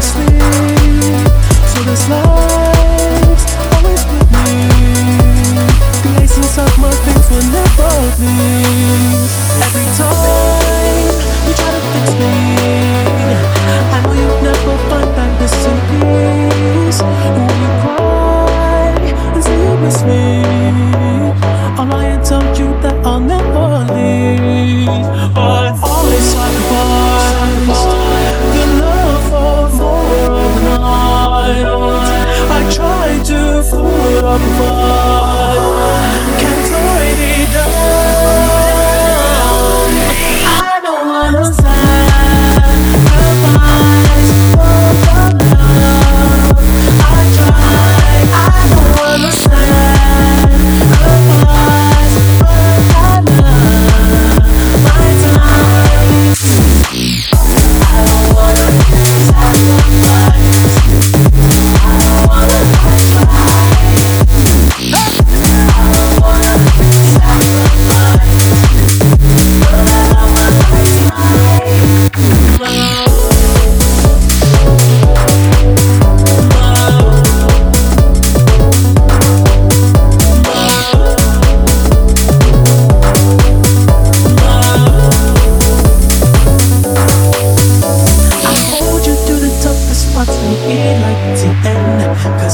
sleep. apart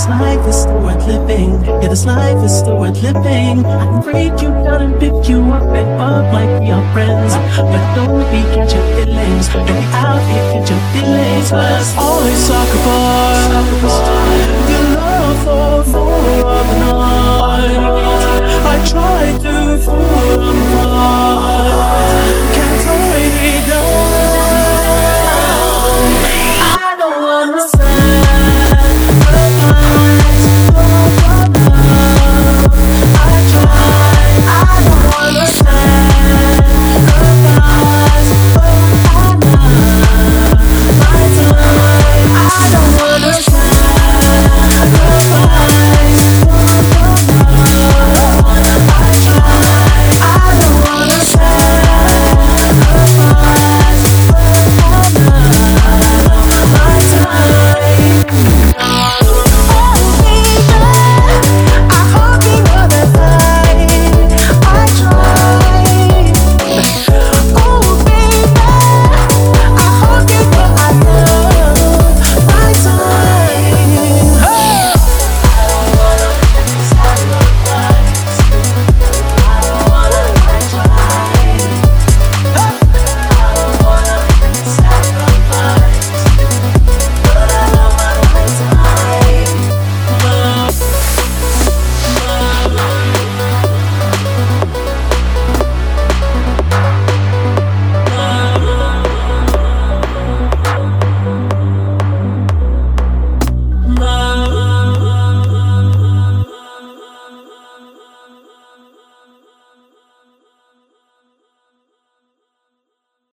life is worth living. Yeah, this life is worth living. I can break you down and pick you up and love like we are friends. But don't be catching feelings. Don't be out here catching feelings. Cause always soccer boy. Soccer.